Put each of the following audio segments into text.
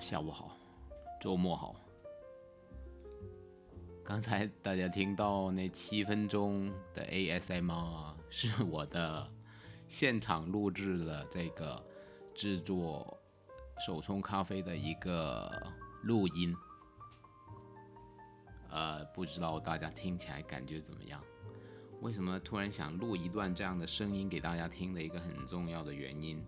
下午好，周末好。刚才大家听到那七分钟的 ASMR 是我的现场录制的这个制作手冲咖啡的一个录音。呃，不知道大家听起来感觉怎么样？为什么突然想录一段这样的声音给大家听的一个很重要的原因？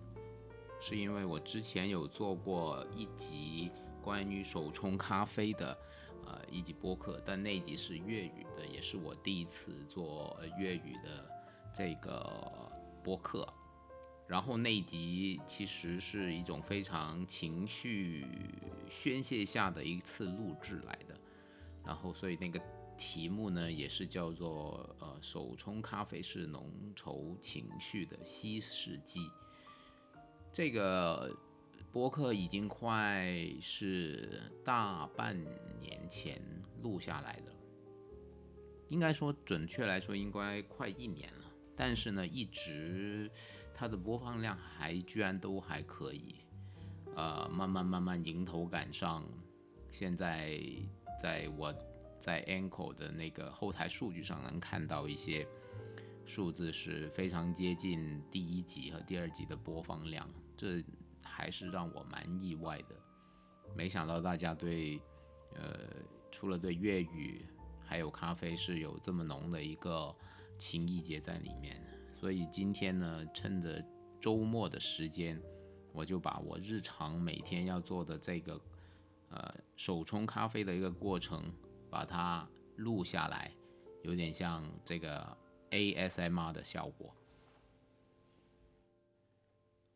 是因为我之前有做过一集关于手冲咖啡的，呃，一集播客，但那集是粤语的，也是我第一次做粤语的这个播客。然后那集其实是一种非常情绪宣泄下的一次录制来的。然后，所以那个题目呢，也是叫做“呃，手冲咖啡是浓稠情绪的稀释剂”。这个播客已经快是大半年前录下来的，应该说准确来说应该快一年了。但是呢，一直它的播放量还居然都还可以，呃，慢慢慢慢迎头赶上。现在在我在 Anchor 的那个后台数据上能看到一些。数字是非常接近第一集和第二集的播放量，这还是让我蛮意外的。没想到大家对，呃，除了对粤语，还有咖啡是有这么浓的一个情谊结在里面。所以今天呢，趁着周末的时间，我就把我日常每天要做的这个，呃，手冲咖啡的一个过程，把它录下来，有点像这个。ASMR 的效果。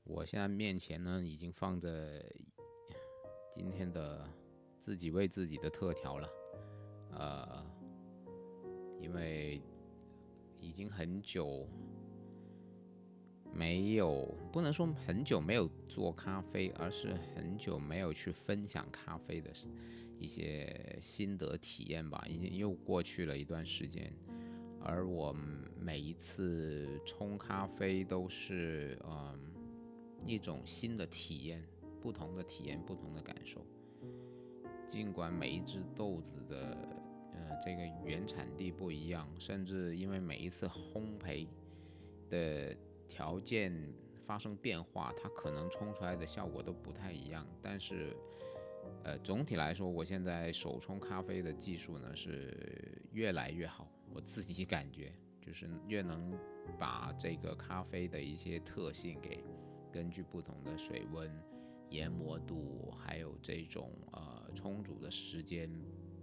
我现在面前呢，已经放着今天的自己为自己的特调了。呃，因为已经很久没有，不能说很久没有做咖啡，而是很久没有去分享咖啡的一些心得体验吧。已经又过去了一段时间。而我每一次冲咖啡都是嗯一种新的体验，不同的体验，不同的感受。尽管每一只豆子的呃这个原产地不一样，甚至因为每一次烘焙的条件发生变化，它可能冲出来的效果都不太一样。但是呃总体来说，我现在手冲咖啡的技术呢是越来越好。我自己感觉就是越能把这个咖啡的一些特性给根据不同的水温、研磨度，还有这种呃冲煮的时间，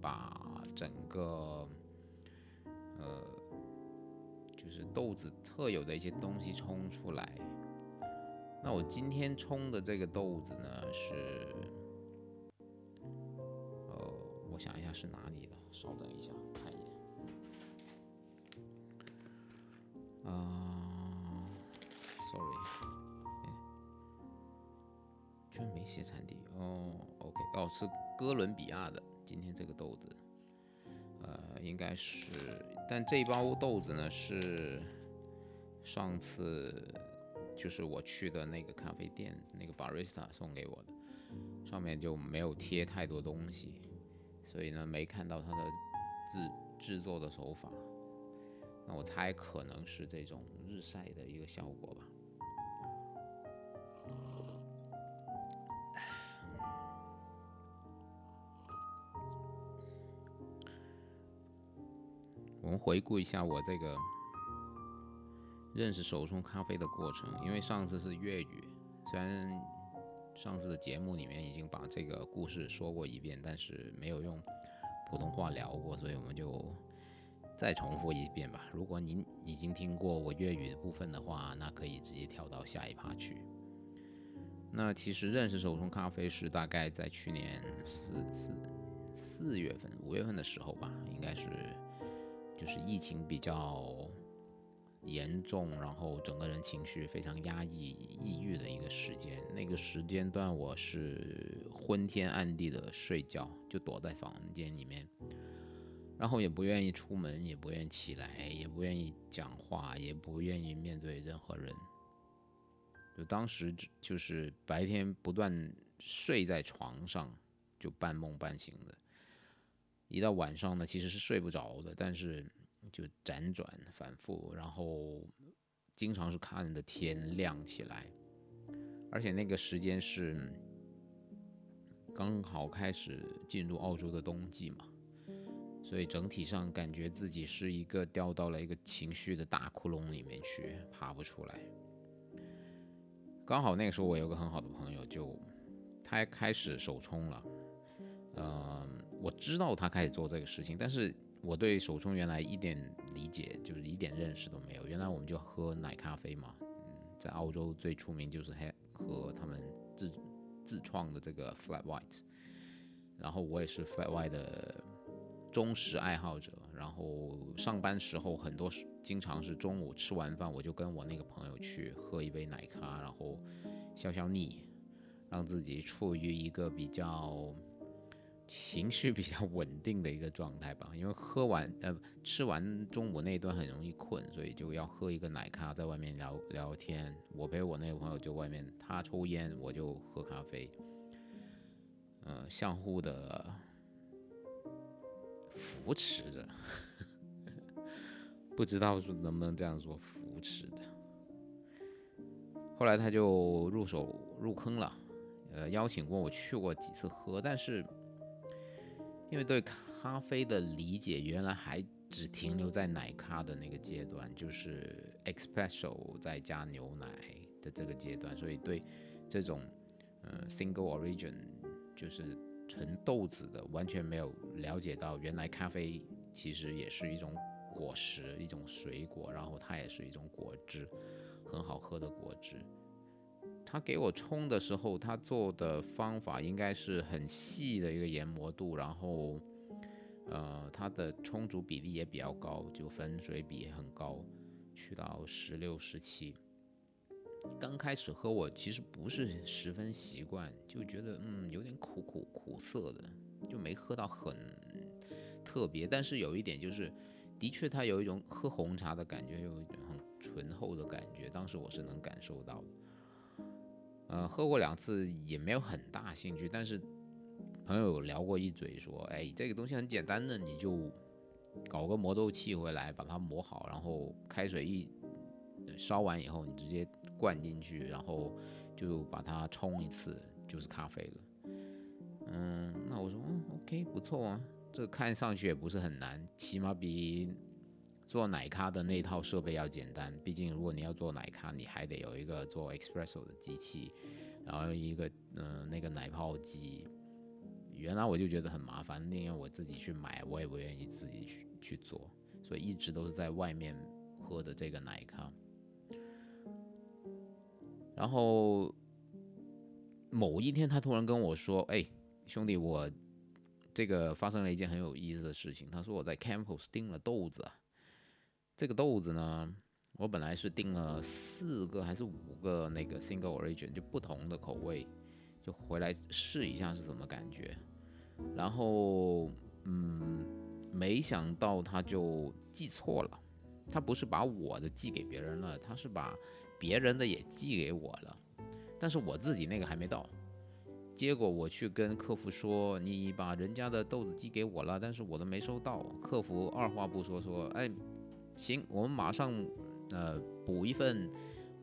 把整个呃就是豆子特有的一些东西冲出来。那我今天冲的这个豆子呢是，呃，我想一下是哪里的，稍等一下。啊，sorry，居然没写产地哦，OK，哦是哥伦比亚的，今天这个豆子，呃，应该是，但这包豆子呢是上次就是我去的那个咖啡店那个 barista 送给我的，上面就没有贴太多东西，所以呢没看到它的制制作的手法。那我猜可能是这种日晒的一个效果吧。我们回顾一下我这个认识手冲咖啡的过程，因为上次是粤语，虽然上次的节目里面已经把这个故事说过一遍，但是没有用普通话聊过，所以我们就。再重复一遍吧。如果您已经听过我粤语的部分的话，那可以直接跳到下一趴去。那其实认识手冲咖啡是大概在去年四四四月份、五月份的时候吧，应该是就是疫情比较严重，然后整个人情绪非常压抑、抑郁的一个时间。那个时间段我是昏天暗地的睡觉，就躲在房间里面。然后也不愿意出门，也不愿意起来，也不愿意讲话，也不愿意面对任何人。就当时就是白天不断睡在床上，就半梦半醒的。一到晚上呢，其实是睡不着的，但是就辗转反复，然后经常是看着天亮起来，而且那个时间是刚好开始进入澳洲的冬季嘛，所以整体上感觉自己是一个掉到了一个情绪的大窟窿里面去，爬不出来。刚好那个时候我有个很好的朋友，就他开始手冲了。嗯，我知道他开始做这个事情，但是我对手冲原来一点理解，就是一点认识都没有。原来我们就喝奶咖啡嘛，嗯，在澳洲最出名就是喝他们自自创的这个 Flat White，然后我也是 Flat White 的忠实爱好者。然后上班时候很多经常是中午吃完饭，我就跟我那个朋友去喝一杯奶咖，然后消消腻，让自己处于一个比较。情绪比较稳定的一个状态吧，因为喝完呃吃完中午那一顿很容易困，所以就要喝一个奶咖，在外面聊聊天。我陪我那个朋友就外面，他抽烟，我就喝咖啡，呃，相互的扶持着，不知道是能不能这样说扶持的。后来他就入手入坑了，呃，邀请过我去过几次喝，但是。因为对咖啡的理解，原来还只停留在奶咖的那个阶段，就是 espresso 再加牛奶的这个阶段，所以对这种呃 single origin 就是纯豆子的完全没有了解到，原来咖啡其实也是一种果实，一种水果，然后它也是一种果汁，很好喝的果汁。他给我冲的时候，他做的方法应该是很细的一个研磨度，然后，呃，它的冲煮比例也比较高，就粉水比很高，去到十六、十七。刚开始喝我其实不是十分习惯，就觉得嗯有点苦苦苦涩的，就没喝到很特别。但是有一点就是，的确它有一种喝红茶的感觉，有一种很醇厚的感觉，当时我是能感受到的。呃，喝过两次也没有很大兴趣，但是朋友聊过一嘴，说，哎，这个东西很简单的，你就搞个磨豆器回来，把它磨好，然后开水一烧完以后，你直接灌进去，然后就把它冲一次，就是咖啡了。嗯，那我说，嗯，OK，不错啊，这看上去也不是很难，起码比。做奶咖的那套设备要简单，毕竟如果你要做奶咖，你还得有一个做 espresso 的机器，然后一个嗯那个奶泡机。原来我就觉得很麻烦，宁愿我自己去买，我也不愿意自己去去做，所以一直都是在外面喝的这个奶咖。然后某一天，他突然跟我说：“哎，兄弟，我这个发生了一件很有意思的事情。”他说我在 Campus 订了豆子。这个豆子呢，我本来是订了四个还是五个那个 single origin，就不同的口味，就回来试一下是什么感觉。然后，嗯，没想到他就记错了，他不是把我的寄给别人了，他是把别人的也寄给我了，但是我自己那个还没到。结果我去跟客服说，你把人家的豆子寄给我了，但是我的没收到。客服二话不说说，哎。行，我们马上，呃，补一份，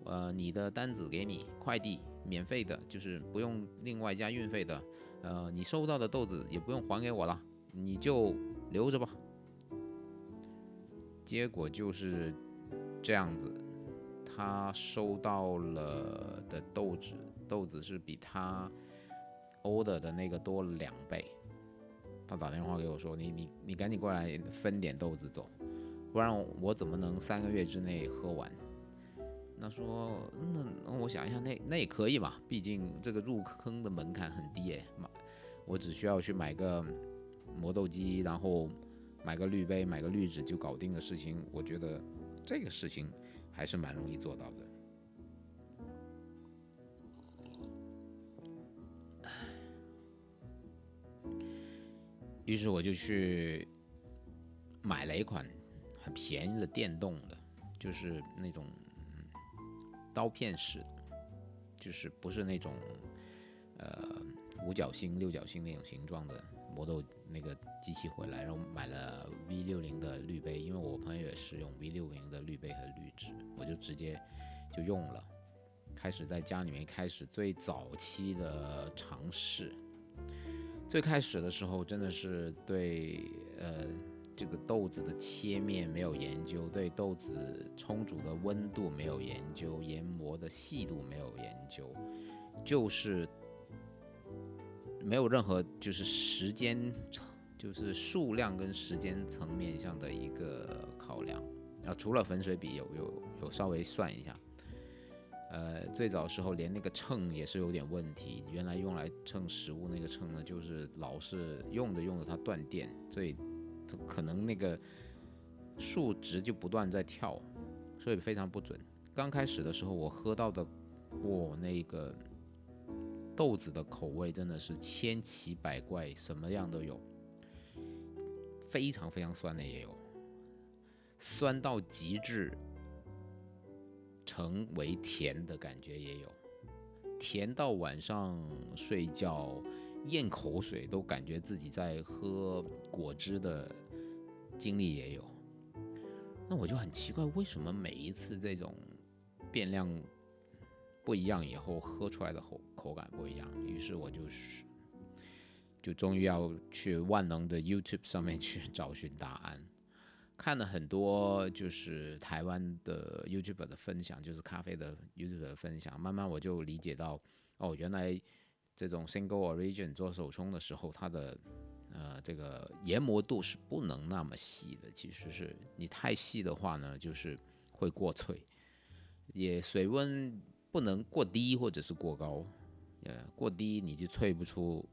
呃，你的单子给你，快递免费的，就是不用另外加运费的，呃，你收到的豆子也不用还给我了，你就留着吧。结果就是这样子，他收到了的豆子，豆子是比他 order 的那个多了两倍。他打电话给我说，你你你赶紧过来分点豆子走。不然我怎么能三个月之内喝完？那说那那我想一下，那那也可以嘛，毕竟这个入坑的门槛很低诶，买我只需要去买个磨豆机，然后买个滤杯，买个滤纸就搞定的事情，我觉得这个事情还是蛮容易做到的。于是我就去买了一款。很便宜的电动的，就是那种刀片式，就是不是那种呃五角星、六角星那种形状的磨豆那个机器回来，然后买了 V 六零的滤杯，因为我朋友也是用 V 六零的滤杯和滤纸，我就直接就用了，开始在家里面开始最早期的尝试。最开始的时候真的是对呃。这个豆子的切面没有研究，对豆子冲煮的温度没有研究，研磨的细度没有研究，就是没有任何就是时间，就是数量跟时间层面上的一个考量。啊，除了粉水比有有有稍微算一下，呃，最早时候连那个秤也是有点问题，原来用来称食物那个秤呢，就是老是用着用着它断电，所以。可能那个数值就不断在跳，所以非常不准。刚开始的时候，我喝到的，哇，那个豆子的口味真的是千奇百怪，什么样都有，非常非常酸的也有，酸到极致，成为甜的感觉也有，甜到晚上睡觉。咽口水都感觉自己在喝果汁的经历也有，那我就很奇怪，为什么每一次这种变量不一样以后，喝出来的口口感不一样？于是我就是就终于要去万能的 YouTube 上面去找寻答案，看了很多就是台湾的 YouTube 的分享，就是咖啡的 YouTube 的分享，慢慢我就理解到，哦，原来。这种 single origin 做手冲的时候，它的呃这个研磨度是不能那么细的。其实是你太细的话呢，就是会过脆，也水温不能过低或者是过高，呃过低你就萃不出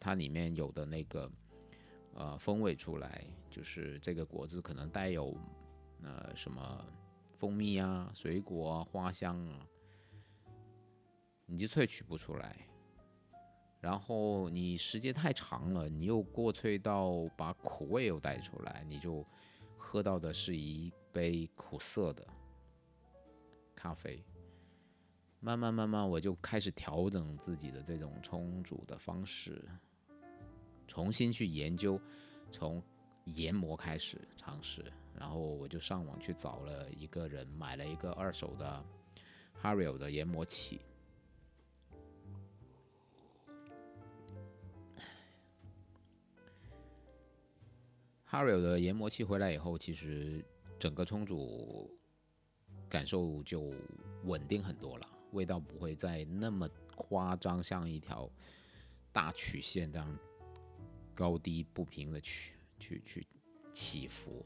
它里面有的那个呃风味出来，就是这个果子可能带有呃什么蜂蜜啊、水果啊、花香啊，你就萃取不出来。然后你时间太长了，你又过萃到把苦味又带出来，你就喝到的是一杯苦涩的咖啡。慢慢慢慢，我就开始调整自己的这种冲煮的方式，重新去研究，从研磨开始尝试。然后我就上网去找了一个人，买了一个二手的 Hario 的研磨器。h a r i o 的研磨器回来以后，其实整个冲煮感受就稳定很多了，味道不会再那么夸张，像一条大曲线这样高低不平的去去去起伏。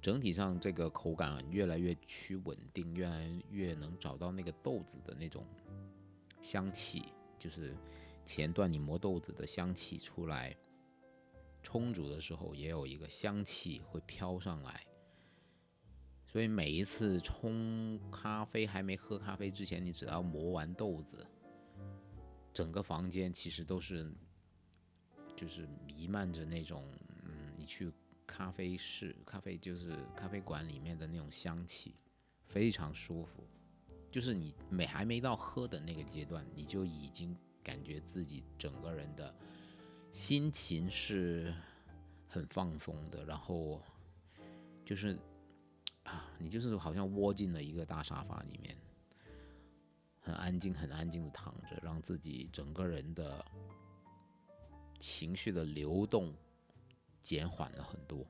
整体上这个口感越来越趋稳定，越来越能找到那个豆子的那种香气，就是前段你磨豆子的香气出来。冲煮的时候也有一个香气会飘上来，所以每一次冲咖啡还没喝咖啡之前，你只要磨完豆子，整个房间其实都是就是弥漫着那种嗯，你去咖啡室、咖啡就是咖啡馆里面的那种香气，非常舒服。就是你没还没到喝的那个阶段，你就已经感觉自己整个人的。心情是很放松的，然后就是啊，你就是好像窝进了一个大沙发里面，很安静、很安静的躺着，让自己整个人的情绪的流动减缓了很多，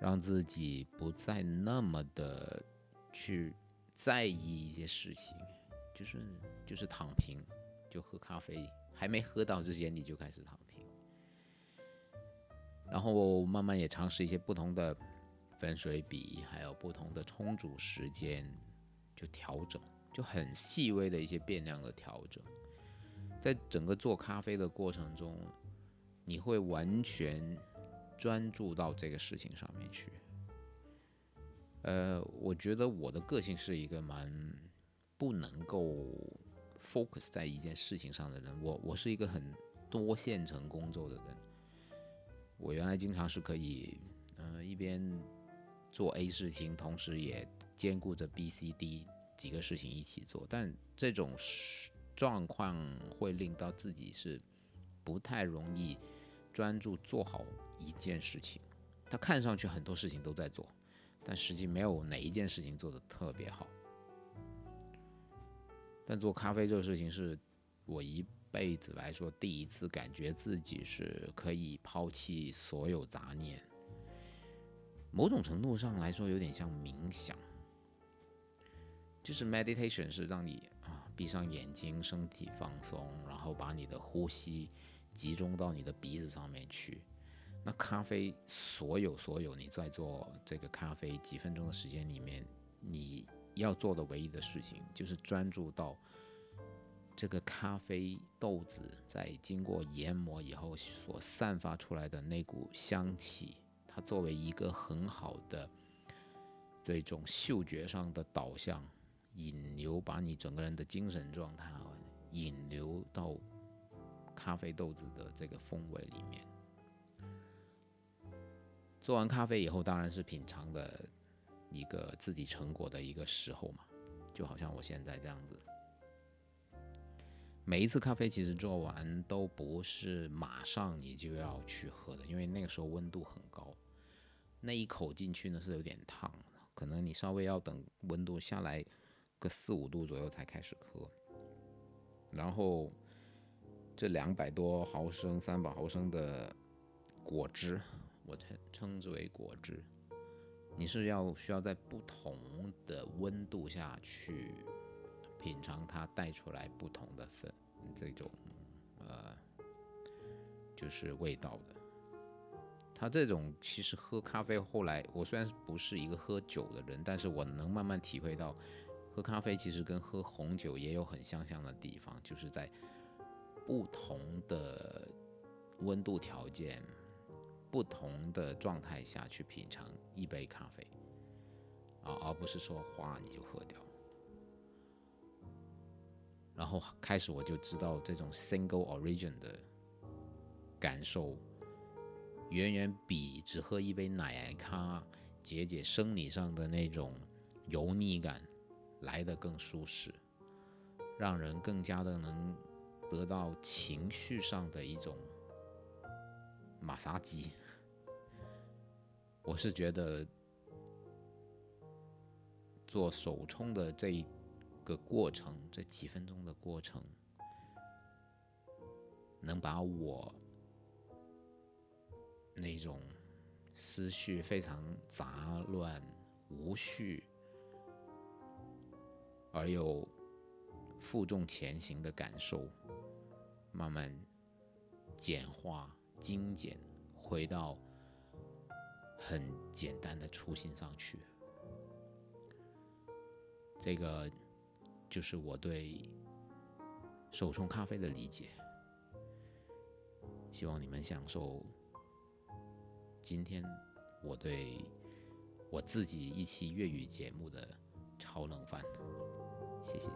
让自己不再那么的去在意一些事情，就是就是躺平，就喝咖啡。还没喝到之前，你就开始躺平，然后慢慢也尝试一些不同的分水比，还有不同的充足时间，就调整，就很细微的一些变量的调整，在整个做咖啡的过程中，你会完全专注到这个事情上面去。呃，我觉得我的个性是一个蛮不能够。focus 在一件事情上的人，我我是一个很多线程工作的人。我原来经常是可以，呃，一边做 A 事情，同时也兼顾着 B、C、D 几个事情一起做，但这种状况会令到自己是不太容易专注做好一件事情。他看上去很多事情都在做，但实际没有哪一件事情做得特别好。但做咖啡这个事情是我一辈子来说第一次感觉自己是可以抛弃所有杂念。某种程度上来说，有点像冥想，就是 meditation 是让你啊闭上眼睛，身体放松，然后把你的呼吸集中到你的鼻子上面去。那咖啡，所有所有你在做这个咖啡几分钟的时间里面，你要做的唯一的事情就是专注到这个咖啡豆子在经过研磨以后所散发出来的那股香气。它作为一个很好的这种嗅觉上的导向，引流，把你整个人的精神状态啊引流到咖啡豆子的这个风味里面。做完咖啡以后，当然是品尝的一个自己成果的一个时候嘛，就好像我现在这样子。每一次咖啡其实做完都不是马上你就要去喝的，因为那个时候温度很高。那一口进去呢是有点烫，可能你稍微要等温度下来个四五度左右才开始喝。然后这两百多毫升、三百毫升的果汁，我称称之为果汁，你是要需要在不同的温度下去品尝它带出来不同的粉这种呃就是味道的。他这种其实喝咖啡，后来我虽然不是一个喝酒的人，但是我能慢慢体会到，喝咖啡其实跟喝红酒也有很相像的地方，就是在不同的温度条件、不同的状态下去品尝一杯咖啡，啊，而不是说哗你就喝掉。然后开始我就知道这种 single origin 的感受。远远比只喝一杯奶咖解解生理上的那种油腻感来得更舒适，让人更加的能得到情绪上的一种马杀鸡。我是觉得做手冲的这一个过程，这几分钟的过程，能把我。那种思绪非常杂乱、无序而又负重前行的感受，慢慢简化、精简，回到很简单的初心上去。这个就是我对手冲咖啡的理解。希望你们享受。今天我对我自己一期粤语节目的超能饭，谢谢。